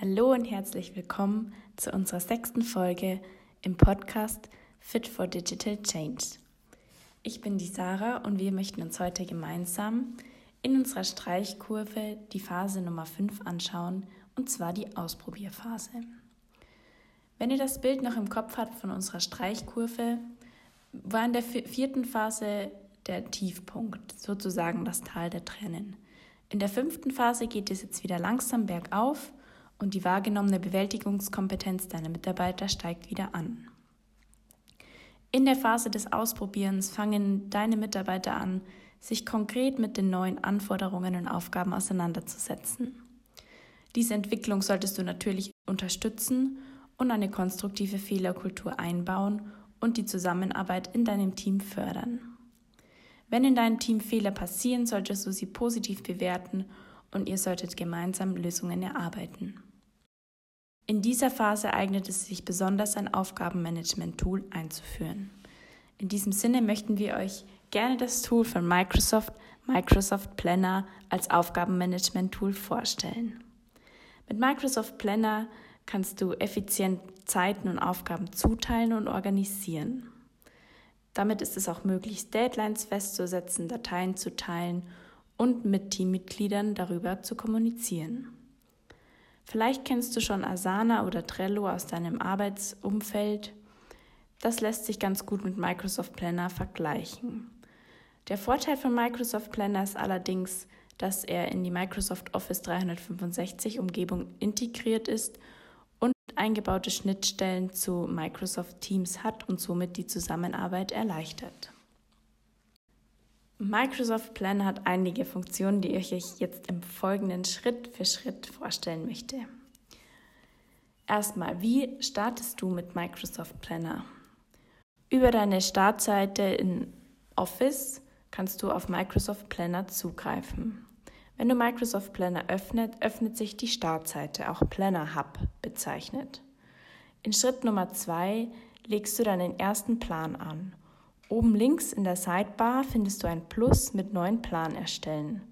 Hallo und herzlich willkommen zu unserer sechsten Folge im Podcast Fit for Digital Change. Ich bin die Sarah und wir möchten uns heute gemeinsam in unserer Streichkurve die Phase Nummer 5 anschauen, und zwar die Ausprobierphase. Wenn ihr das Bild noch im Kopf habt von unserer Streichkurve, war in der vierten Phase der Tiefpunkt, sozusagen das Tal der Tränen. In der fünften Phase geht es jetzt wieder langsam bergauf und die wahrgenommene Bewältigungskompetenz deiner Mitarbeiter steigt wieder an. In der Phase des Ausprobierens fangen deine Mitarbeiter an, sich konkret mit den neuen Anforderungen und Aufgaben auseinanderzusetzen. Diese Entwicklung solltest du natürlich unterstützen und eine konstruktive Fehlerkultur einbauen und die Zusammenarbeit in deinem Team fördern. Wenn in deinem Team Fehler passieren, solltest du sie positiv bewerten und ihr solltet gemeinsam Lösungen erarbeiten. In dieser Phase eignet es sich besonders, ein Aufgabenmanagement-Tool einzuführen. In diesem Sinne möchten wir euch gerne das Tool von Microsoft, Microsoft Planner, als Aufgabenmanagement-Tool vorstellen. Mit Microsoft Planner kannst du effizient Zeiten und Aufgaben zuteilen und organisieren. Damit ist es auch möglich, Deadlines festzusetzen, Dateien zu teilen und mit Teammitgliedern darüber zu kommunizieren. Vielleicht kennst du schon Asana oder Trello aus deinem Arbeitsumfeld. Das lässt sich ganz gut mit Microsoft Planner vergleichen. Der Vorteil von Microsoft Planner ist allerdings, dass er in die Microsoft Office 365 Umgebung integriert ist und eingebaute Schnittstellen zu Microsoft Teams hat und somit die Zusammenarbeit erleichtert. Microsoft Planner hat einige Funktionen, die ich euch jetzt im Folgenden Schritt für Schritt vorstellen möchte. Erstmal, wie startest du mit Microsoft Planner? Über deine Startseite in Office kannst du auf Microsoft Planner zugreifen. Wenn du Microsoft Planner öffnet, öffnet sich die Startseite, auch Planner Hub bezeichnet. In Schritt Nummer zwei legst du deinen ersten Plan an Oben links in der Sidebar findest du ein Plus mit neuen Plan erstellen.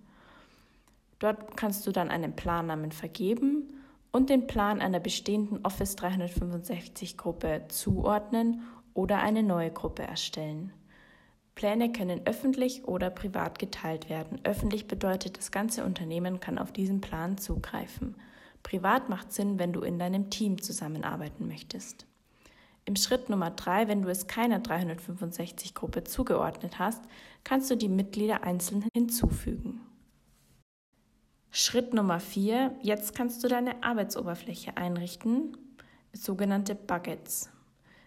Dort kannst du dann einen Plannamen vergeben und den Plan einer bestehenden Office 365 Gruppe zuordnen oder eine neue Gruppe erstellen. Pläne können öffentlich oder privat geteilt werden. Öffentlich bedeutet, das ganze Unternehmen kann auf diesen Plan zugreifen. Privat macht Sinn, wenn du in deinem Team zusammenarbeiten möchtest. Im Schritt Nummer drei, wenn du es keiner 365-Gruppe zugeordnet hast, kannst du die Mitglieder einzeln hinzufügen. Schritt Nummer vier, jetzt kannst du deine Arbeitsoberfläche einrichten, sogenannte Buckets.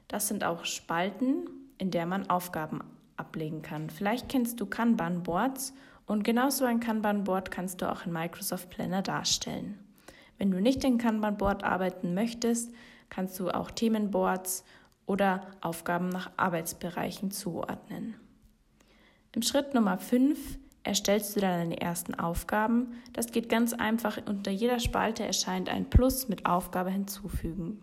Das sind auch Spalten, in der man Aufgaben ablegen kann. Vielleicht kennst du Kanban-Boards und genauso ein Kanban-Board kannst du auch in Microsoft Planner darstellen. Wenn du nicht in Kanban-Board arbeiten möchtest, kannst du auch Themenboards oder Aufgaben nach Arbeitsbereichen zuordnen. Im Schritt Nummer 5 erstellst du dann deine ersten Aufgaben. Das geht ganz einfach. Unter jeder Spalte erscheint ein Plus mit Aufgabe hinzufügen.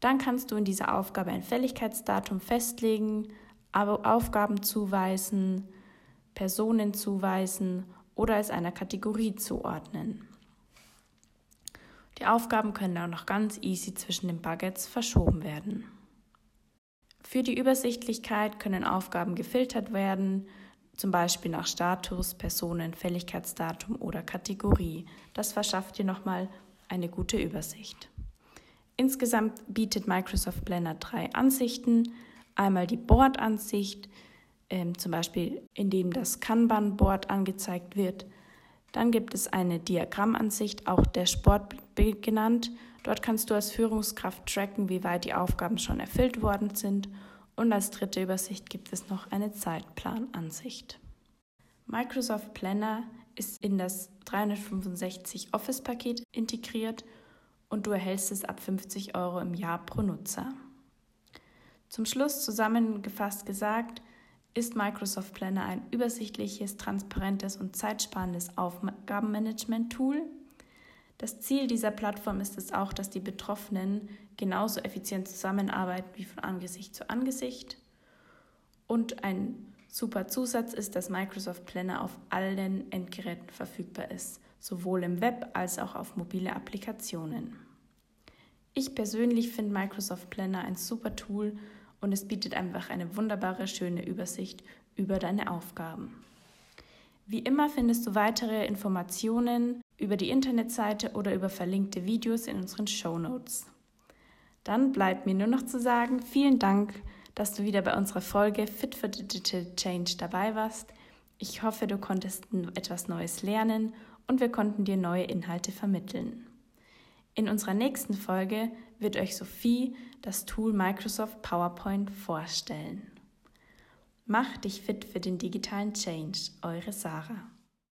Dann kannst du in dieser Aufgabe ein Fälligkeitsdatum festlegen, Aufgaben zuweisen, Personen zuweisen oder es einer Kategorie zuordnen. Die Aufgaben können auch noch ganz easy zwischen den Buckets verschoben werden. Für die Übersichtlichkeit können Aufgaben gefiltert werden, zum Beispiel nach Status, Personen, Fälligkeitsdatum oder Kategorie. Das verschafft dir nochmal eine gute Übersicht. Insgesamt bietet Microsoft Blender drei Ansichten. Einmal die Board-Ansicht, ähm, zum Beispiel indem das Kanban-Board angezeigt wird. Dann gibt es eine Diagrammansicht, auch der Sport genannt. Dort kannst du als Führungskraft tracken, wie weit die Aufgaben schon erfüllt worden sind. Und als dritte Übersicht gibt es noch eine Zeitplanansicht. Microsoft Planner ist in das 365 Office-Paket integriert und du erhältst es ab 50 Euro im Jahr pro Nutzer. Zum Schluss zusammengefasst gesagt, ist Microsoft Planner ein übersichtliches, transparentes und zeitsparendes Aufgabenmanagement-Tool. Das Ziel dieser Plattform ist es auch, dass die Betroffenen genauso effizient zusammenarbeiten wie von Angesicht zu Angesicht. Und ein super Zusatz ist, dass Microsoft Planner auf allen Endgeräten verfügbar ist, sowohl im Web als auch auf mobile Applikationen. Ich persönlich finde Microsoft Planner ein super Tool und es bietet einfach eine wunderbare, schöne Übersicht über deine Aufgaben. Wie immer findest du weitere Informationen über die Internetseite oder über verlinkte Videos in unseren Show Notes. Dann bleibt mir nur noch zu sagen, vielen Dank, dass du wieder bei unserer Folge Fit for Digital Change dabei warst. Ich hoffe, du konntest etwas Neues lernen und wir konnten dir neue Inhalte vermitteln. In unserer nächsten Folge wird euch Sophie das Tool Microsoft PowerPoint vorstellen. Mach dich fit für den digitalen Change, eure Sarah.